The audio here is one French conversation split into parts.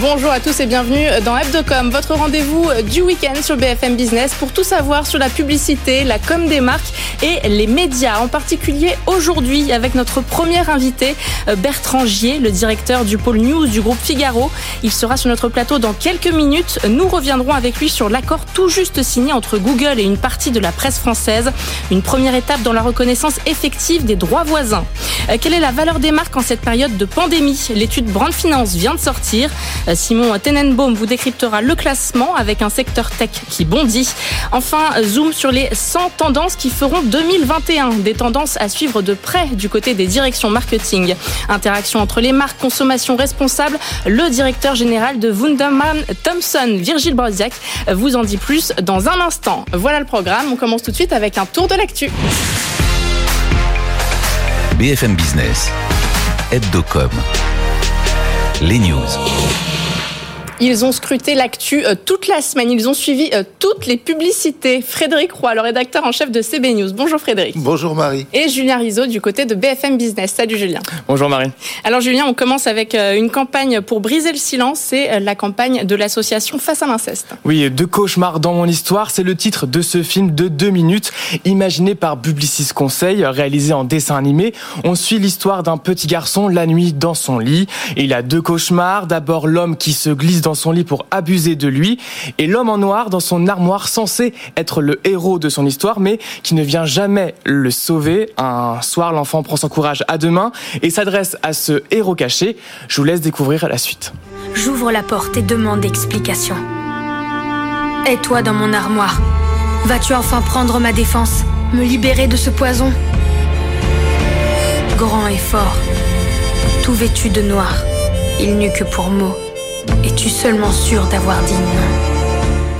Bonjour à tous et bienvenue dans Hebdocom, votre rendez-vous du week-end sur BFM Business pour tout savoir sur la publicité, la com des marques et les médias. En particulier aujourd'hui avec notre premier invité, Bertrand Gier, le directeur du pôle news du groupe Figaro. Il sera sur notre plateau dans quelques minutes. Nous reviendrons avec lui sur l'accord tout juste signé entre Google et une partie de la presse française. Une première étape dans la reconnaissance effective des droits voisins. Quelle est la valeur des marques en cette période de pandémie? L'étude Brand Finance vient de sortir. Simon Tenenbaum vous décryptera le classement avec un secteur tech qui bondit. Enfin, zoom sur les 100 tendances qui feront 2021. Des tendances à suivre de près du côté des directions marketing. Interaction entre les marques, consommation responsable. Le directeur général de Wunderman Thompson, Virgile Broziak, vous en dit plus dans un instant. Voilà le programme. On commence tout de suite avec un tour de l'actu. BFM Business, Hebdocom, les news. Ils ont scruté l'actu euh, toute la semaine. Ils ont suivi euh, toutes les publicités. Frédéric Roy, le rédacteur en chef de CB News. Bonjour Frédéric. Bonjour Marie. Et Julien Rizzo du côté de BFM Business. Salut Julien. Bonjour Marie. Alors Julien, on commence avec euh, une campagne pour briser le silence. C'est la campagne de l'association Face à l'inceste. Oui, Deux cauchemars dans mon histoire, c'est le titre de ce film de deux minutes, imaginé par Publicis Conseil, réalisé en dessin animé. On suit l'histoire d'un petit garçon la nuit dans son lit. Il a deux cauchemars. D'abord l'homme qui se glisse dans son lit pour abuser de lui, et l'homme en noir dans son armoire censé être le héros de son histoire, mais qui ne vient jamais le sauver. Un soir, l'enfant prend son courage à deux mains et s'adresse à ce héros caché. Je vous laisse découvrir la suite. J'ouvre la porte et demande explication. Et toi dans mon armoire, vas-tu enfin prendre ma défense, me libérer de ce poison? Grand et fort, tout vêtu de noir, il n'eut que pour mots es-tu seulement sûr d'avoir dit non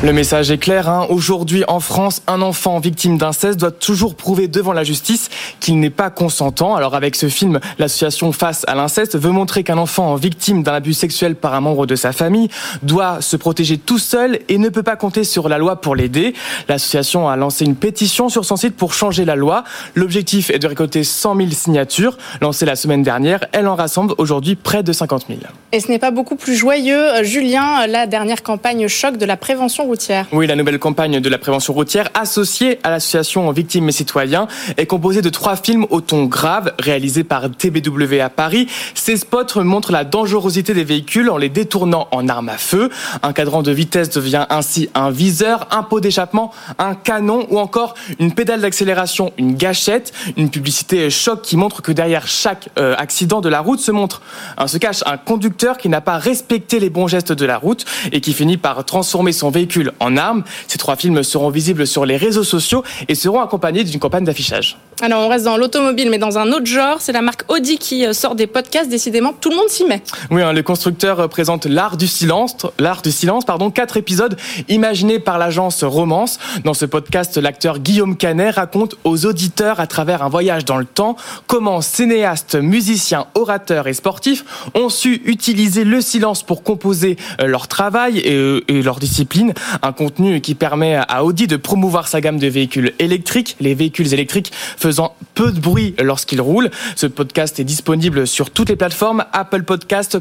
le message est clair. Hein. Aujourd'hui, en France, un enfant victime d'inceste doit toujours prouver devant la justice qu'il n'est pas consentant. Alors, avec ce film, l'association Face à l'inceste veut montrer qu'un enfant victime d'un abus sexuel par un membre de sa famille doit se protéger tout seul et ne peut pas compter sur la loi pour l'aider. L'association a lancé une pétition sur son site pour changer la loi. L'objectif est de récolter 100 000 signatures. Lancée la semaine dernière, elle en rassemble aujourd'hui près de 50 000. Et ce n'est pas beaucoup plus joyeux, Julien, la dernière campagne choc de la prévention oui, la nouvelle campagne de la prévention routière associée à l'association Victimes et Citoyens est composée de trois films au ton grave réalisés par TBW à Paris. Ces spots montrent la dangerosité des véhicules en les détournant en arme à feu. Un cadran de vitesse devient ainsi un viseur, un pot d'échappement, un canon ou encore une pédale d'accélération, une gâchette. Une publicité choc qui montre que derrière chaque euh, accident de la route se montre, se cache un conducteur qui n'a pas respecté les bons gestes de la route et qui finit par transformer son véhicule en armes. Ces trois films seront visibles sur les réseaux sociaux et seront accompagnés d'une campagne d'affichage. Alors on reste dans l'automobile mais dans un autre genre, c'est la marque Audi qui euh, sort des podcasts, décidément tout le monde s'y met. Oui, hein, le constructeur euh, présente l'art du silence, l'art du silence pardon, quatre épisodes imaginés par l'agence Romance. Dans ce podcast, l'acteur Guillaume Canet raconte aux auditeurs à travers un voyage dans le temps comment cinéastes, musiciens, orateurs et sportifs ont su utiliser le silence pour composer euh, leur travail et, et leur discipline un contenu qui permet à Audi de promouvoir sa gamme de véhicules électriques, les véhicules électriques faisant peu de bruit lorsqu'ils roulent. Ce podcast est disponible sur toutes les plateformes Apple Podcast,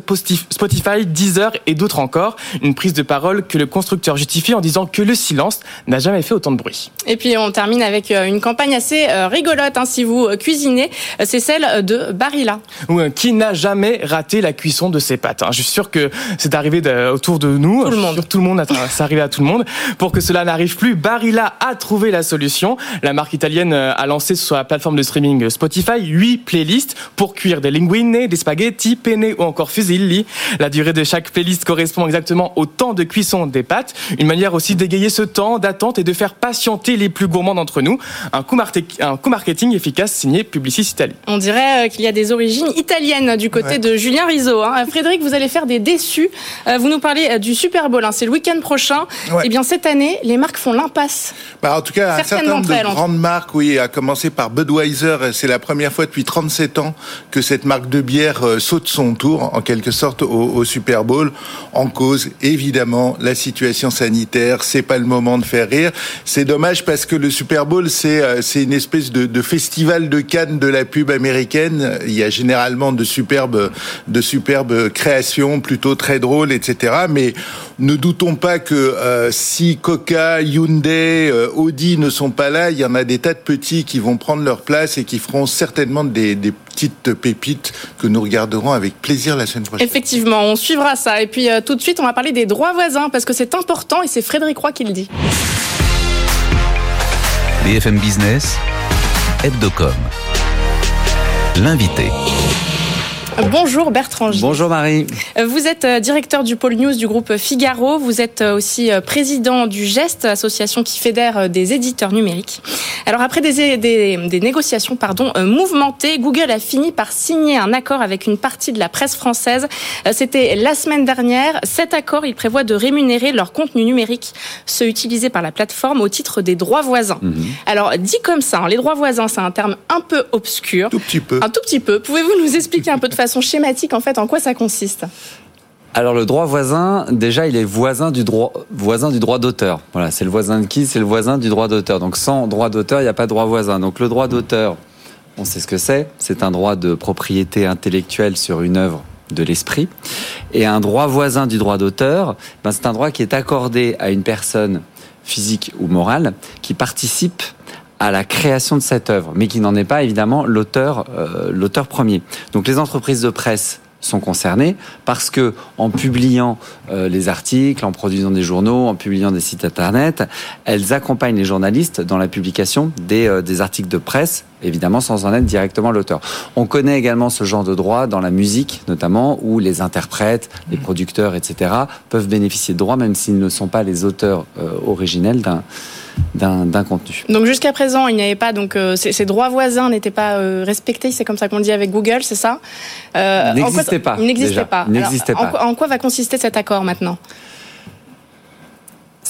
Spotify, Deezer et d'autres encore. Une prise de parole que le constructeur justifie en disant que le silence n'a jamais fait autant de bruit. Et puis on termine avec euh, une campagne assez euh, rigolote hein, si vous euh, cuisinez, c'est celle de Barilla. Oui, qui n'a jamais raté la cuisson de ses pâtes. Hein. Je suis sûr que c'est arrivé autour de nous. Tout le monde. Tout le monde, ça arrivé à tout le monde. Pour que cela n'arrive plus, Barilla a trouvé la solution. La marque italienne a lancé sur la plateforme de streaming Spotify 8 playlists pour cuire des linguine, des spaghettis, penne ou encore fusilli. La durée de chaque playlist correspond exactement au temps de cuisson des pâtes. Une manière aussi d'égayer ce temps d'attente et de faire patienter les plus gourmands d'entre nous. Un coup, un coup marketing efficace signé Publicis Italie. On dirait euh, qu'il y a des origines italiennes du côté de Julien Rizzo. Hein. Frédéric, vous allez faire des déçus. Euh, vous nous parlez euh, du Super Bowl. Hein. C'est le week-end prochain. Et eh bien, cette année, les marques font l'impasse. Bah, en tout cas, un certain nombre de grandes marques, oui, à commencer par Budweiser. C'est la première fois depuis 37 ans que cette marque de bière euh, saute son tour, en quelque sorte, au, Super Bowl. En cause, évidemment, la situation sanitaire. C'est pas le moment de faire rire. C'est dommage parce que le Super Bowl, c'est euh, une espèce de, festival de Cannes de la pub américaine. Il y a généralement de superbes de superbes créations, plutôt très drôles, etc. Mais ne doutons pas que euh, si Coca, Hyundai, Audi ne sont pas là, il y en a des tas de petits qui vont prendre leur place et qui feront certainement des, petites pépites que nous regarderons avec plaisir la semaine prochaine. Effectivement, on suivra ça. Et puis euh, tout de suite, on va parler des droits voisins parce que c'est important et c'est Frédéric Roy qui le dit. BFM Business, Hebdocom. L'invité. Bonjour Bertrand Bonjour Marie. Euh, vous êtes euh, directeur du pôle news du groupe Figaro. Vous êtes euh, aussi président du GEST, association qui fédère des éditeurs numériques. Alors après des, des, négociations pardon, mouvementées, Google a fini par signer un accord avec une partie de la presse française. C'était la semaine dernière. Cet accord, il prévoit de rémunérer leur contenu numérique, ceux utilisés par la plateforme au titre des droits voisins. Mhm. Alors dit comme ça, hein, les droits voisins, c'est un terme un peu obscur. Tout petit peu. Un tout petit peu. Pouvez-vous nous expliquer un peu de façon schématique, en fait, en quoi ça consiste alors le droit voisin, déjà, il est voisin du droit voisin du droit d'auteur. Voilà, c'est le voisin de qui C'est le voisin du droit d'auteur. Donc sans droit d'auteur, il n'y a pas de droit voisin. Donc le droit d'auteur, on sait ce que c'est. C'est un droit de propriété intellectuelle sur une œuvre de l'esprit. Et un droit voisin du droit d'auteur, ben, c'est un droit qui est accordé à une personne physique ou morale qui participe à la création de cette œuvre, mais qui n'en est pas évidemment l'auteur, euh, l'auteur premier. Donc les entreprises de presse sont concernées parce que en publiant euh, les articles, en produisant des journaux, en publiant des sites internet, elles accompagnent les journalistes dans la publication des, euh, des articles de presse, évidemment sans en être directement l'auteur. On connaît également ce genre de droit dans la musique, notamment, où les interprètes, les producteurs, etc., peuvent bénéficier de droits même s'ils ne sont pas les auteurs originels d'un d'un contenu. Donc jusqu'à présent, il n'y avait pas donc euh, ces, droits voisins n'étaient pas euh, respectés, c'est comme ça qu'on dit avec Google, c'est ça? Euh, N'existait pas. Il n'existait pas. pas. en, quoi va consister cet accord maintenant?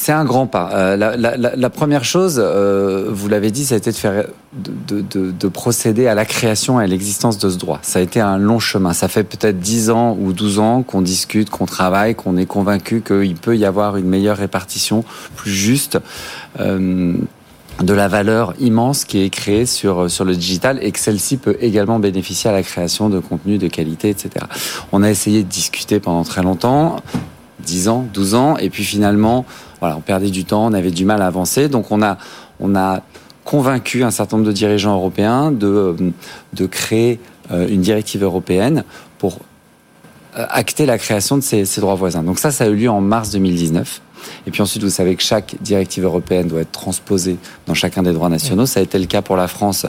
C'est un grand pas. Euh, la, première chose, euh, vous l'avez dit, ça a été de faire, de, procéder à la création et à l'existence de ce droit. Ça a été un long chemin. Ça fait peut-être 10 ans ou 12 ans qu'on discute, qu'on travaille, qu'on est convaincu qu'il peut y avoir une meilleure répartition, plus juste. Euh, de la valeur immense qui est créée sur, sur le digital et que celle-ci peut également bénéficier à la création de contenus de qualité, etc. On a essayé de discuter pendant très longtemps, 10 ans, 12 ans, et puis finalement, voilà, on perdait du temps, on avait du mal à avancer. Donc on a, on a convaincu un certain nombre de dirigeants européens de, euh, de créer euh, une directive européenne pour euh, acter la création de ces, ces, droits voisins. Donc ça, ça a eu lieu en mars 2019. Et puis ensuite, vous savez que chaque directive européenne doit être transposée dans chacun des droits nationaux. Ça a été le cas pour la France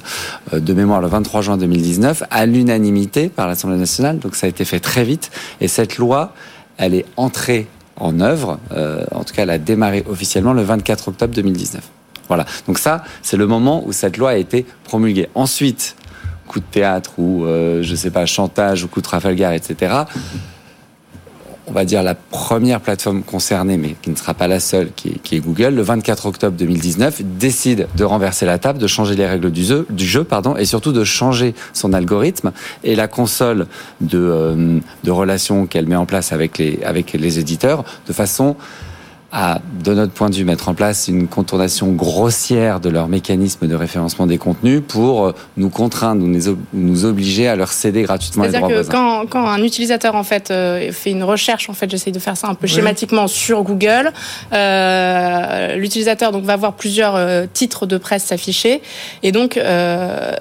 de mémoire le 23 juin 2019, à l'unanimité par l'Assemblée nationale. Donc ça a été fait très vite. Et cette loi, elle est entrée en œuvre. Euh, en tout cas, elle a démarré officiellement le 24 octobre 2019. Voilà. Donc ça, c'est le moment où cette loi a été promulguée. Ensuite, coup de théâtre ou, euh, je sais pas, chantage ou coup de Trafalgar, etc on va dire, la première plateforme concernée, mais qui ne sera pas la seule, qui est, Google, le 24 octobre 2019, décide de renverser la table, de changer les règles du jeu, pardon, et surtout de changer son algorithme. Et la console de, euh, de relations qu'elle met en place avec les, avec les éditeurs, de façon à, de notre point de vue, mettre en place une contournation grossière de leur mécanisme de référencement des contenus pour euh, nous contraindre, nous, nous obliger à leur céder gratuitement les droits C'est-à-dire que quand, quand, un utilisateur en fait euh, fait une recherche, en fait, j'essaie de faire ça un peu schématiquement sur Google, euh, l'utilisateur donc va voir plusieurs euh, titres de presse s'afficher et donc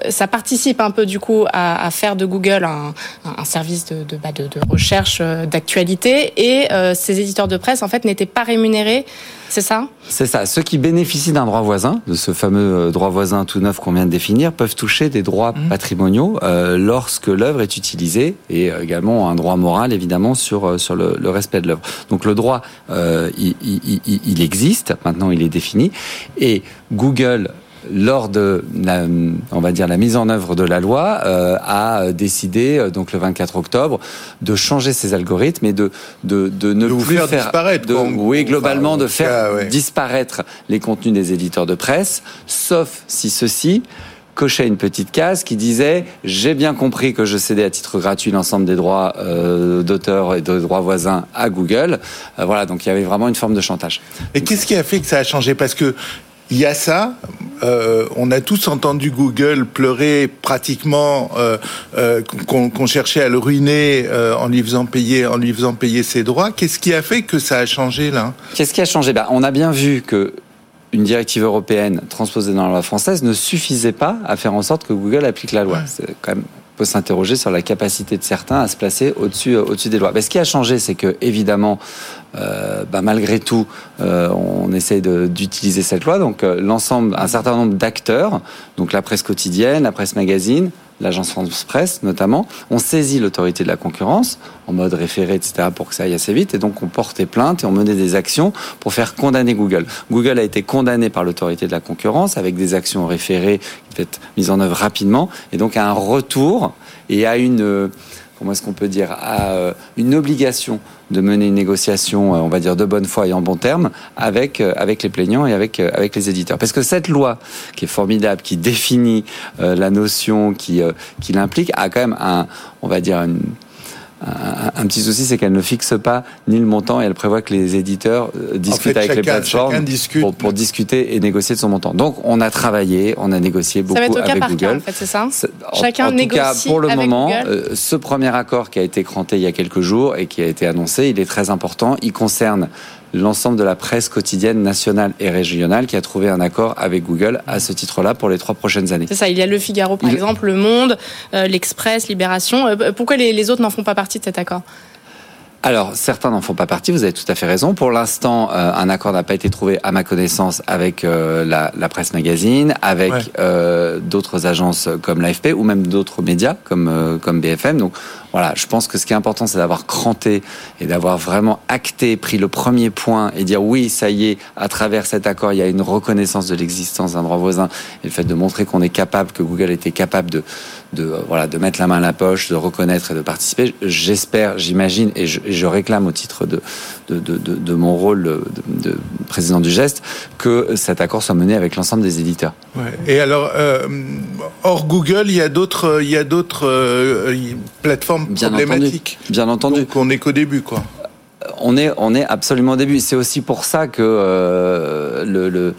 ça participe un peu du coup à, à faire de Google un, un service de, de, bah, de, de recherche d'actualité et ces éditeurs de presse en fait n'étaient pas rémunérés c'est ça? C'est ça. Ceux qui bénéficient d'un droit voisin, de ce fameux euh, droit voisin tout neuf qu'on vient de définir, peuvent toucher des droits mmh. patrimoniaux euh, lorsque l'œuvre est utilisée et euh, également un droit moral évidemment sur sur le, respect de l'œuvre. Donc le droit, il, il, existe. Maintenant, il est défini et Google lors de la, on va dire la mise en œuvre de la loi, euh, a décidé euh, donc le 24 octobre de changer ses algorithmes et de de, de ne plus faire, disparaître. De, oui, globalement de faire disparaître les contenus des éditeurs de presse, sauf si ceux-ci cochait une petite case qui disait j'ai bien compris que je cédais à titre gratuit l'ensemble des droits euh, d'auteur et de droits voisins à Google. Euh, voilà, donc il y avait vraiment une forme de chantage. Et qu'est-ce qui a fait que ça a changé? Parce que il y a ça. Euh, on a tous entendu Google pleurer pratiquement euh, euh, qu'on cherchait à le ruiner en lui faisant payer, en lui faisant payer ses droits. Qu'est-ce qui a fait que ça a changé là? Qu'est-ce qui a changé? Ben, on a bien vu que une directive européenne transposée dans la loi française ne suffisait pas à faire en sorte que Google applique la loi. C'est quand même peut s'interroger sur la capacité de certains à se placer au-dessus au-dessus des lois. Mais ce qui a changé, c'est que évidemment, euh, bah, malgré tout, euh, on essaie d'utiliser cette loi. Donc euh, l'ensemble, un certain nombre d'acteurs, donc la presse quotidienne, la presse magazine, l'agence France Presse notamment, ont saisi l'autorité de la concurrence en mode référé, etc., pour que ça aille assez vite. Et donc on portait plainte et on menait des actions pour faire condamner Google. Google a été condamné par l'autorité de la concurrence avec des actions référées qui être mises en œuvre rapidement et donc à un retour et à une comment est-ce qu'on peut dire, à une obligation de mener une négociation, euh, on va dire, de bonne foi et en bon terme avec, euh, les plaignants et avec, euh, avec les éditeurs. Parce que cette loi, qui est formidable, qui définit la notion, qui, qui l'implique, a quand même un, on va dire, une, un, petit souci, c'est qu'elle ne fixe pas ni le montant et elle prévoit que les éditeurs discutent avec les plateformes pour, discuter et négocier de son montant. Donc, on a travaillé, on a négocié beaucoup avec Google. en fait, c'est ça? Chacun négocie tout cas, pour le moment, ce premier accord qui a été cranté il y a quelques jours et qui a été annoncé, il est très important. Il concerne l'ensemble de la presse quotidienne nationale et régionale qui a trouvé un accord avec Google à ce titre-là pour les trois prochaines années. C'est ça, il y a Le Figaro par exemple, Le Monde, euh, l'Express, Libération. Euh, pourquoi les, autres n'en font pas partie de cet accord? Alors, certains n'en font pas partie, vous avez tout à fait raison. Pour l'instant, euh, un accord n'a pas été trouvé, à ma connaissance, avec la, presse magazine, avec d'autres agences comme l'AFP ou même d'autres médias comme, comme BFM. Donc, voilà, je pense que ce qui est important, c'est d'avoir cranté et d'avoir vraiment acté, pris le premier point et dire oui, ça y est, à travers cet accord, il y a une reconnaissance de l'existence d'un droit voisin et le fait de montrer qu'on est capable, que Google était capable de, de euh, voilà, de mettre la main à la poche, de reconnaître et de participer. J'espère, j'imagine et je, réclame au titre de de, de, mon rôle de, président du geste que cet accord soit mené avec l'ensemble des éditeurs. Et alors, euh, hors Google, il y a d'autres, il y a d'autres euh, plateformes bien problématique. Entendu. Bien entendu. Donc on n'est qu'au début, quoi. On est, on est absolument au début. C'est aussi pour ça que euh, le, le euh,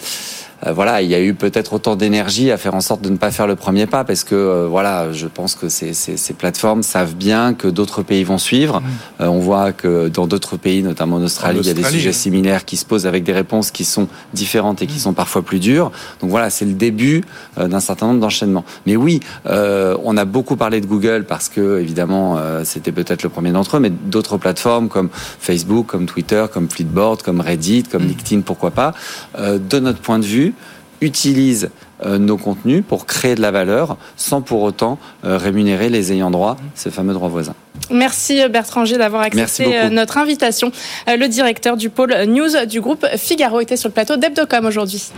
voilà, il y a eu peut-être autant d'énergie à faire en sorte de ne pas faire le premier pas parce que euh, voilà, je pense que ces, ces, ces, plateformes savent bien que d'autres pays vont suivre. Mmh. Euh, on voit que dans d'autres pays, notamment en Australie, il y a des sujets similaires qui se posent avec des réponses qui sont différentes et qui mmh. sont parfois plus dures. Donc voilà, c'est le début d'un certain nombre d'enchaînements. Mais oui, on a beaucoup parlé de Google parce que évidemment c'était peut-être le premier d'entre eux, mais d'autres plateformes comme Facebook, comme Twitter, comme Flipboard, comme Reddit, comme mmh. LinkedIn, pourquoi pas. de notre point de vue, utilise euh, nos contenus pour créer de la valeur sans pour autant euh, rémunérer les ayants droit, ces fameux droits voisins. Merci euh, Bertrand G d'avoir accepté notre invitation. Le directeur du pôle news du groupe Figaro était sur le plateau d'Hebdocom aujourd'hui.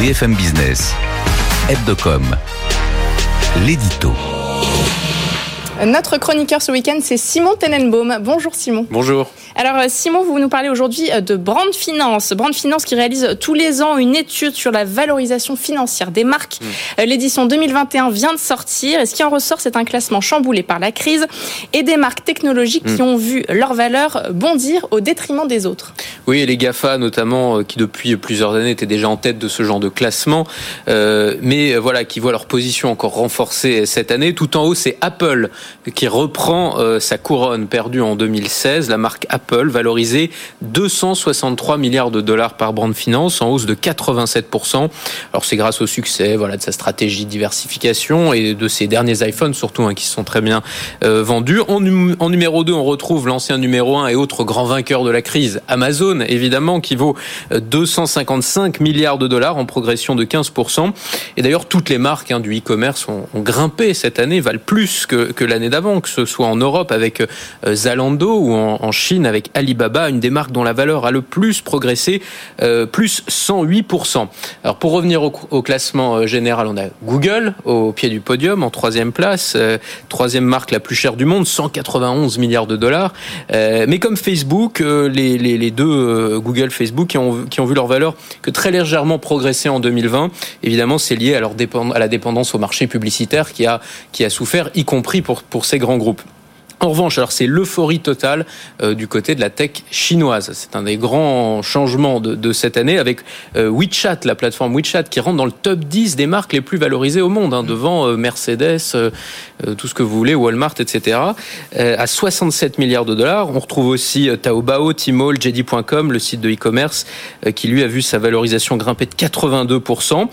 BFM Business, Hebdocom, l'édito. Notre chroniqueur ce week-end, c'est Simon Tenenbaum. Bonjour Simon. Bonjour. Alors euh, Simon, vous nous parlez aujourd'hui euh, de Brand Finance. Brand Finance qui réalise tous les ans une étude sur la valorisation financière des marques. Mm. Euh, l'édition 2021 vient de sortir et ce qui en ressort, c'est un classement chamboulé par la crise et des marques technologiques qui mm. ont vu leur valeur bondir au détriment des autres. Oui, et les GAFA notamment, qui depuis plusieurs années étaient déjà en tête de ce genre de classement, mais voilà, qui voient leur position encore renforcée cette année. Tout en haut, c'est Apple qui reprend euh, sa couronne perdue en 2016. La marque Apple, valorisée 263 milliards de dollars par Brand Finance, en hausse de 87%. Alors c'est grâce au succès voilà, de sa stratégie de diversification et de ses derniers iPhones surtout, hein, qui sont très bien euh, vendus. En, en, numéro 2, on retrouve l'ancien numéro 1 et autre grand vainqueur de la crise, Amazon, évidemment, qui vaut 255 euh, milliards de dollars en progression de 15%. Et d'ailleurs, toutes les marques hein, du e-commerce ont, grimpé cette année, valent plus que, que la l'année d'avant, que ce soit en Europe avec euh, Zalando ou en, Chine avec avec Alibaba, une des marques dont la valeur a le plus progressé, plus 108%. Alors pour revenir au, classement général, on a Google au pied du podium en troisième place, troisième marque la plus chère du monde, 191 milliards de dollars. mais comme Facebook, les, deux Google, Facebook, qui ont, vu leur valeur que très légèrement progresser en 2020, évidemment c'est lié à, la dépendance au marché publicitaire qui a, souffert, y compris pour ces grands groupes. En revanche, alors c'est l'euphorie totale euh, du côté de la tech chinoise. C'est un des grands changements de, de cette année avec euh, WeChat, la plateforme WeChat, qui rentre dans le top 10 des marques les plus valorisées au monde, hein, devant euh, Mercedes, tout ce que vous voulez, Walmart, etc. à 67 milliards de dollars. On retrouve aussi Taobao, Tmall, JD.com, le site de e-commerce, qui lui a vu sa valorisation grimper de 82%.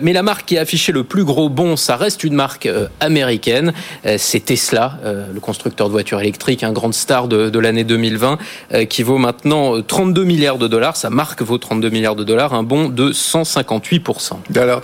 mais la marque qui a affiché le plus gros bond, ça reste une marque américaine. c'est Tesla, le constructeur de voitures électriques, un grande star de, l'année 2020, euh, qui vaut maintenant 32 euh, milliards de dollars. Sa marque vaut 32 milliards de dollars, un bond de 158%. Alors,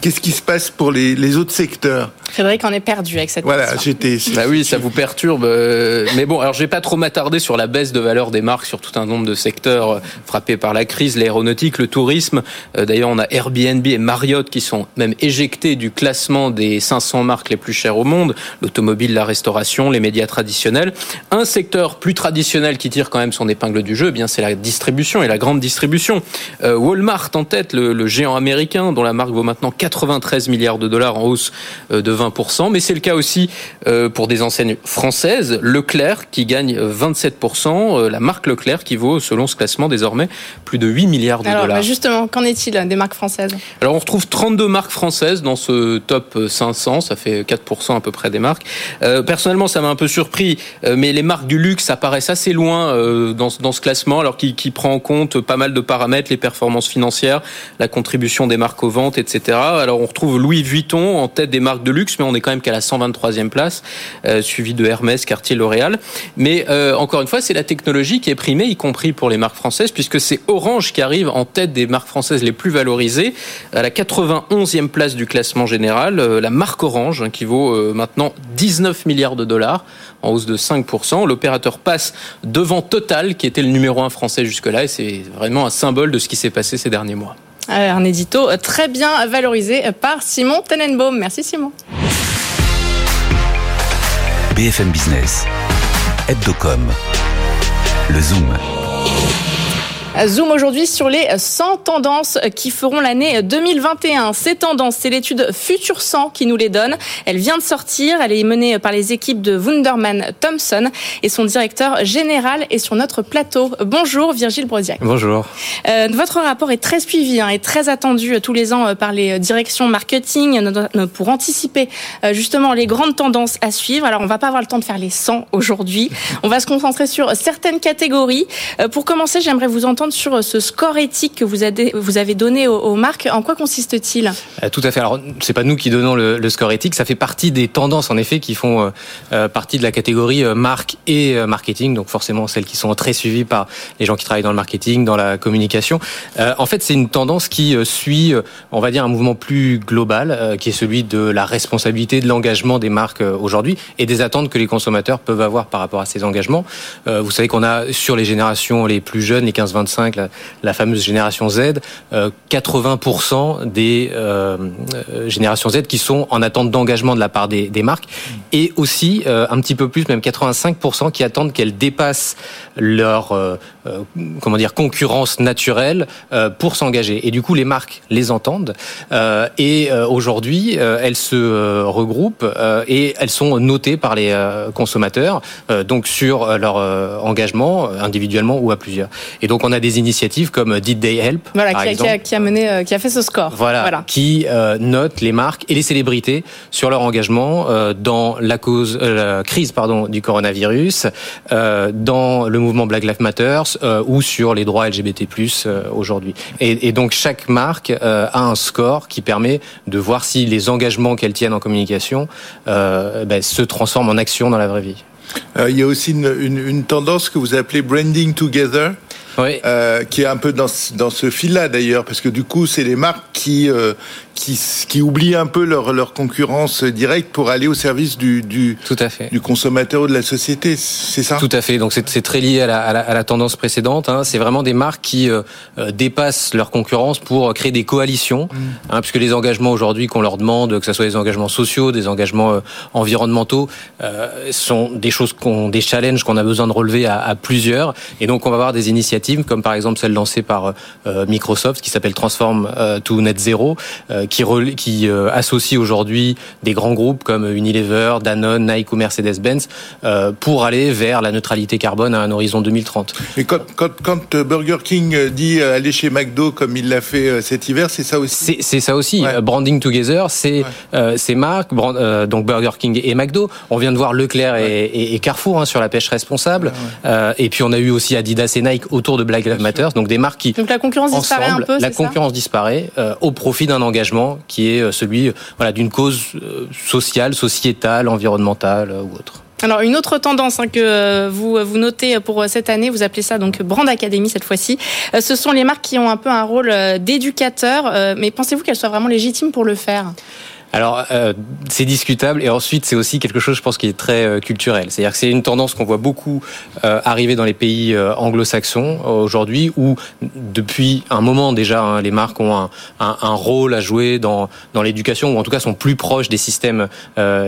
qu'est-ce qui se passe pour les autres secteurs? Frédéric en est perdu avec cette Voilà, j'étais. Bah oui, ça vous perturbe. Euh, mais bon, alors je vais pas trop m'attarder sur la baisse de valeur des marques sur tout un nombre de secteurs frappés par la crise, l'aéronautique, le tourisme. D'ailleurs, on a Airbnb et Marriott qui sont même éjectés du classement des 500 marques les plus chères au monde. L'automobile, la restauration, les médias traditionnels. Un secteur plus traditionnel qui tire quand même son épingle du jeu, eh bien c'est la distribution et la grande distribution. Euh, Walmart en tête, le, le, géant américain dont la marque vaut maintenant 93 milliards de dollars en hausse euh, de 20%, mais c'est le cas aussi euh, pour des enseignes françaises. Leclerc qui gagne 27%, la marque Leclerc qui vaut selon ce classement désormais plus de 8 milliards de Alors, dollars. Justement, qu'en est-il des marques françaises? Alors on retrouve 32 marques françaises dans ce top 500, ça fait 4% à peu près des marques. personnellement, ça m'a un peu surpris, euh, mais les marques du luxe apparaissent assez loin euh, dans, dans ce classement, alors qui, qui prend en compte pas mal de paramètres, les performances financières, la contribution des marques aux ventes, etc. Alors on retrouve Louis Vuitton en tête des marques de luxe, mais on est quand même qu'à la 123e place, euh, suivi de Hermès, Cartier, L'Oréal. Mais euh, encore une fois, c'est la technologie qui est primée, y compris pour les marques françaises, puisque c'est Orange qui arrive en tête des marques françaises les plus valorisées, à la 91e place du classement général, la marque Orange, hein, qui vaut maintenant 19 milliards de dollars en hausse de 5%. L'opérateur passe devant Total, qui était le numéro un français jusque-là, et c'est vraiment un symbole de ce qui s'est passé ces derniers mois. Un édito très bien valorisé par Simon Tenenbaum. Merci Simon. BFM Business, Hebdocom, le Zoom. Zoom aujourd'hui sur les 100 tendances qui feront l'année 2021. Ces tendances, c'est l'étude Futur 100 qui nous les donne. Elle vient de sortir. Elle est menée par les équipes de Wunderman Thompson et son directeur général est sur notre plateau. Bonjour Virgile Brodiac. Bonjour. Euh, votre rapport est très suivi hein, et très attendu tous les ans par les directions marketing pour anticiper euh, justement les grandes tendances à suivre. Alors on va pas avoir le temps de faire les 100 aujourd'hui. On va se concentrer sur certaines catégories. Euh, pour commencer, j'aimerais vous entendre sur ce score éthique que vous avez donné aux marques. En quoi consiste-t-il? Tout à fait. Alors, c'est pas nous qui donnons le, score éthique. Ça fait partie des tendances, en effet, qui font euh, euh, partie de la catégorie euh, marque et marketing. Donc, forcément, celles qui sont très suivies par les gens qui travaillent dans le marketing, dans la communication. en fait, c'est une tendance qui suit, on va dire, un mouvement plus global, qui est celui de la responsabilité, de l'engagement des marques aujourd'hui et des attentes que les consommateurs peuvent avoir par rapport à ces engagements. vous savez qu'on a sur les générations les plus jeunes, les 15-25 la, fameuse génération Z, 80% euh, des euh, euh, générations Z qui sont en attente d'engagement de la part des, des marques, et aussi un petit peu plus, même 85% qui attendent qu'elles dépassent leur comment dire concurrence naturelle pour s'engager. Et du coup, les marques les entendent. et aujourd'hui, elles se regroupent et elles sont notées par les consommateurs, donc sur leur engagement individuellement ou à plusieurs. Et donc on a des initiatives comme Did They Help voilà, par qui, a, exemple, qui, a, qui, a, mené, euh, qui a fait ce score. Voilà, voilà. qui euh, note les marques et les célébrités sur leur engagement euh, dans la cause, euh, la crise pardon du coronavirus, euh, dans le mouvement Black Lives Matter ou sur les droits LGBT+ aujourd'hui. Et, et, donc chaque marque a un score qui permet de voir si les engagements qu'elles tiennent en communication ben, se transforment en action dans la vraie vie. il y a aussi une, une, une tendance que vous appelez branding together. Euh, qui est un peu dans, dans ce fil-là d'ailleurs, parce que du coup, c'est les marques qui, euh, qui, qui oublient un peu leur, leur concurrence directe pour aller au service du, du, Tout à fait. du consommateur ou de la société. C'est ça? Tout à fait. Donc c'est très lié à la, à la, à la tendance précédente. Hein. C'est vraiment des marques qui euh, euh, dépassent leur concurrence pour créer des coalitions, Mm. hein, puisque les engagements aujourd'hui qu'on leur demande, que ce soit des engagements sociaux, des engagements euh, environnementaux, euh, sont des choses qu'on, des challenges qu'on a besoin de relever à, à, plusieurs. Et donc on va avoir des initiatives comme par exemple celle lancée par euh, Microsoft qui s'appelle Transform euh, to Net Zero, euh, qui, qui euh, associe aujourd'hui des grands groupes comme Unilever, Danone, Nike ou Mercedes-Benz euh, pour aller vers la neutralité carbone à un horizon 2030. Et quand, quand, quand Burger King dit euh, aller chez McDo comme il l'a fait euh, cet hiver, c'est ça aussi? C'est ça aussi. Ouais. Branding Together, c'est ouais. euh, ces marques, brand, euh, donc Burger King et McDo. On vient de voir Leclerc ouais. et, et, Carrefour hein, sur la pêche responsable. Euh, et puis on a eu aussi Adidas et Nike autour de Black Lives Matter. Donc des marques qui donc la concurrence ensemble, disparaît un peu. La concurrence ça? disparaît euh, au profit d'un engagement qui est celui voilà d'une cause euh, sociale, sociétale, environnementale ou autre. Alors une autre tendance hein, que vous vous notez pour cette année, vous appelez ça donc Brand Academy cette fois-ci. Euh, ce sont les marques qui ont un peu un rôle euh, d'éducateur, mais pensez-vous qu'elles soient vraiment légitimes pour le faire? Alors, euh, c'est discutable. Et ensuite, c'est aussi quelque chose, je pense, qui est très euh, culturel. C'est-à-dire que c'est une tendance qu'on voit beaucoup euh, arriver dans les pays anglo-saxons aujourd'hui, où depuis un moment déjà, hein, les marques ont un, un, un, rôle à jouer dans, dans l'éducation, ou en tout cas sont plus proches des systèmes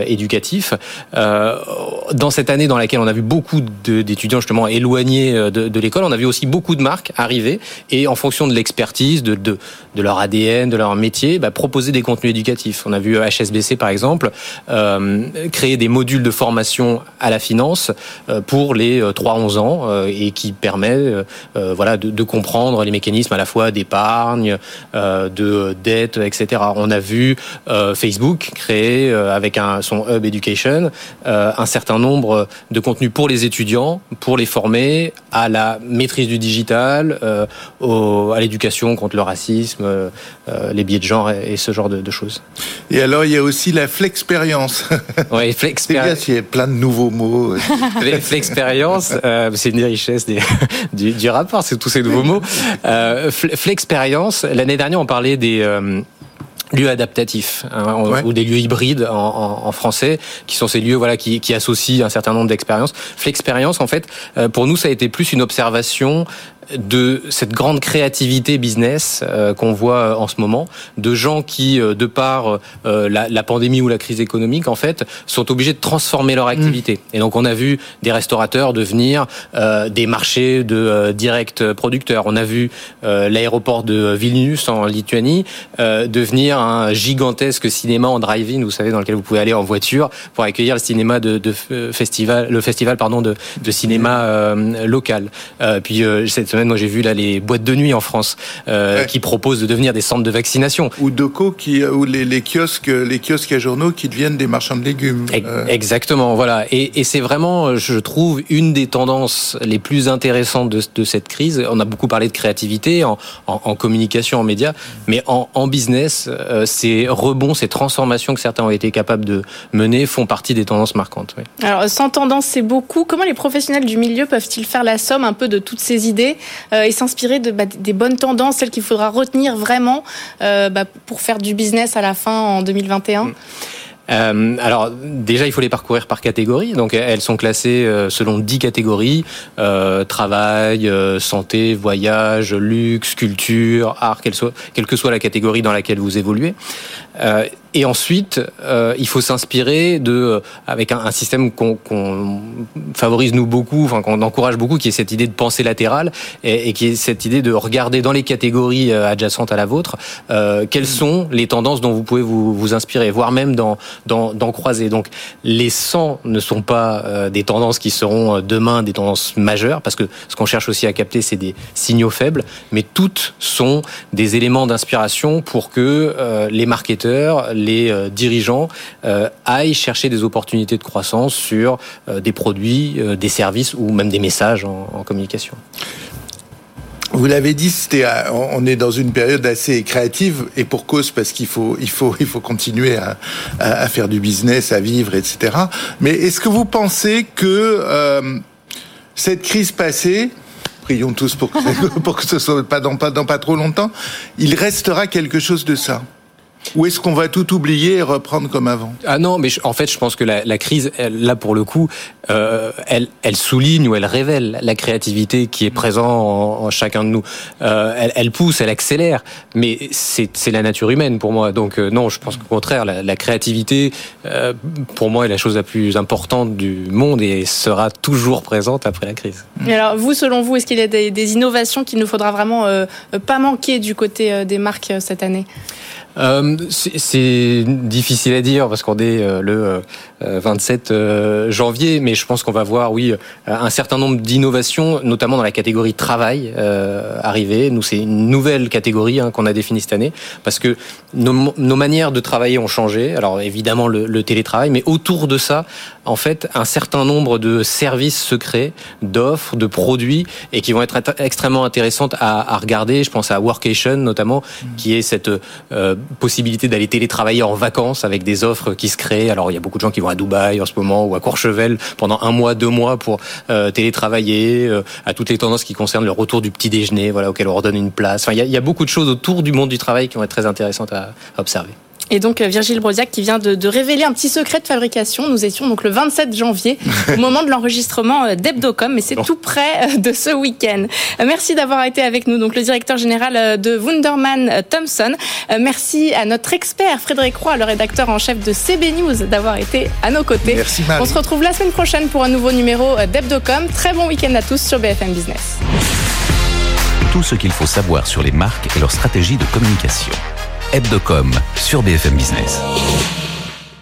éducatifs. dans cette année dans laquelle on a vu beaucoup d'étudiants justement éloignés de, de l'école, on a vu aussi beaucoup de marques arriver et en fonction de l'expertise, de, de, de, leur ADN, de leur métier, bah, proposer des contenus éducatifs. On a vu HSBC par exemple euh, créer des modules de formation à la finance euh, pour les 3-11 ans euh, et qui permet voilà de, comprendre les mécanismes à la fois d'épargne, de dette, etc. On a vu Facebook créer avec son hub education un certain nombre de contenus pour les étudiants, pour les former à la maîtrise du digital, à l'éducation contre le racisme, les biais de genre et, et ce genre de, de choses. Et alors, il y a aussi la flexpérience. Oui, flexpérience. Il y a plein de nouveaux mots. flexpérience, euh, c'est une des, du, du, rapport, c'est tous ces nouveaux mots. Euh, flexpérience, l'année dernière, on parlait des... Euh, lieux adaptatifs hein, ouais. ou des lieux hybrides en, en, en, français qui sont ces lieux voilà qui, qui associent un certain nombre d'expériences flexpérience en fait euh, pour nous ça a été plus une observation de cette grande créativité business euh, qu'on voit en ce moment, de gens qui, euh, de par euh, la, la, pandémie ou la crise économique, en fait, sont obligés de transformer leur activité. Mmh. Et donc, on a vu des restaurateurs devenir des marchés de direct producteurs. On a vu l'aéroport de Vilnius en Lituanie devenir un gigantesque cinéma en drive-in, vous savez, dans lequel vous pouvez aller en voiture pour accueillir le cinéma de, de festival, le festival pardon de, de cinéma local. puis cette semaine, moi j'ai vu là les boîtes de nuit en France euh, ouais. qui proposent de devenir des centres de vaccination. Ou Doco qui ou les, les, kiosques les kiosques à journaux qui deviennent des marchands de légumes. Euh... Exactement, voilà. Et, et c'est vraiment, je trouve, une des tendances les plus intéressantes de, de, cette crise. On a beaucoup parlé de créativité en, en, en communication, en médias, mais en, en business, euh, ces rebonds, ces transformations que certains ont été capables de mener font partie des tendances marquantes. Oui. Alors, sans tendance, c'est beaucoup. Comment les professionnels du milieu peuvent-ils faire la somme un peu de toutes ces idées euh, et s'inspirer bah, des bonnes tendances, celles qu'il faudra retenir vraiment euh, bah, pour faire du business à la fin en 2021 mmh. Euh, alors déjà, il faut les parcourir par catégorie. Donc elles sont classées selon dix catégories travail, santé, voyage, luxe, culture, art, quelle que soit la catégorie dans laquelle vous évoluez. Euh, et ensuite, euh, il faut s'inspirer de, avec un, un système qu'on qu favorise nous beaucoup, enfin qu'on encourage beaucoup, qui est cette idée de pensée latérale et, et, qui est cette idée de regarder dans les catégories adjacentes à la vôtre euh, quelles sont les tendances dont vous pouvez vous, vous inspirer, voire même dans d'en croiser. Donc les 100 ne sont pas euh, des tendances qui seront demain des tendances majeures, parce que ce qu'on cherche aussi à capter, c'est des signaux faibles, mais toutes sont des éléments d'inspiration pour que euh, les marketeurs, les euh, dirigeants aillent chercher des opportunités de croissance sur des produits, des services ou même des messages en, communication. Vous l'avez dit, on est dans une période assez créative et pour cause parce qu'il faut, il faut, il faut continuer à, faire du business, à vivre, etc. Mais est-ce que vous pensez que euh, cette crise passée prions tous pour que, pour que ce soit pas dans, pas dans pas trop longtemps, il restera quelque chose de ça? Ou est-ce qu'on va tout oublier et reprendre comme avant? Ah non, mais en fait, je pense que la, la crise, elle, là pour le coup, euh, elle, elle souligne ou elle révèle la créativité qui est présente en, en chacun de nous. Euh, elle, elle, pousse, elle accélère, mais c'est la nature humaine pour moi. Donc euh, non, je pense qu'au contraire, la, la créativité, euh, pour moi, est la chose la plus importante du monde et sera toujours présente après la crise. Et alors, vous, selon vous, est-ce qu'il y a des, des innovations qu'il ne faudra vraiment euh, pas manquer du côté euh, des marques cette année? Euh, c'est difficile à dire parce qu'on est euh, le 27 euh, janvier, mais je pense qu'on va voir, oui, un certain nombre d'innovations, notamment dans la catégorie travail, arriver. Nous, c'est une nouvelle catégorie hein, qu'on a définie cette année parce que nos, nos, manières de travailler ont changé. Alors évidemment le, télétravail, mais autour de ça, en fait, un certain nombre de services secrets, d'offres, de produits et qui vont être extrêmement intéressantes à, à regarder. Je pense à Workation notamment, mmh. qui est cette euh, possibilité d'aller télétravailler en vacances avec des offres qui se créent. Alors il y a beaucoup de gens qui vont à Dubaï en ce moment ou à Courchevel pendant un mois, deux mois pour euh, télétravailler, euh, à toutes les tendances qui concernent le retour du petit déjeuner, voilà auquel on redonne une place. Enfin il y a, il y a beaucoup de choses autour du monde du travail qui vont être très intéressantes à, à observer. Et donc Virgile Brosiac qui vient de, de, révéler un petit secret de fabrication. Nous étions donc le 27 janvier au moment de l'enregistrement d'Hebdocom, mais c'est tout près de ce week-end. Merci d'avoir été avec nous, donc le directeur général de Wunderman Thompson. Merci à notre expert Frédéric Roy, le rédacteur en chef de CB News, d'avoir été à nos côtés. Merci Marie. On se retrouve la semaine prochaine pour un nouveau numéro d'Hebdocom. Très bon week-end à tous sur BFM Business. Tout ce qu'il faut savoir sur les marques et leur stratégie de communication. Hebdocom sur BFM Business.